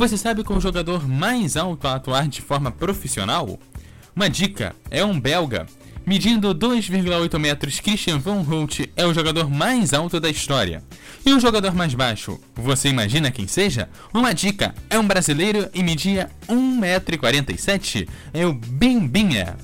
Você sabe qual o jogador mais alto a atuar de forma profissional? Uma dica: é um belga. Medindo 2,8 metros, Christian Van Holt é o jogador mais alto da história. E o jogador mais baixo, você imagina quem seja? Uma dica: é um brasileiro e media 1,47m. É o Bimbinha.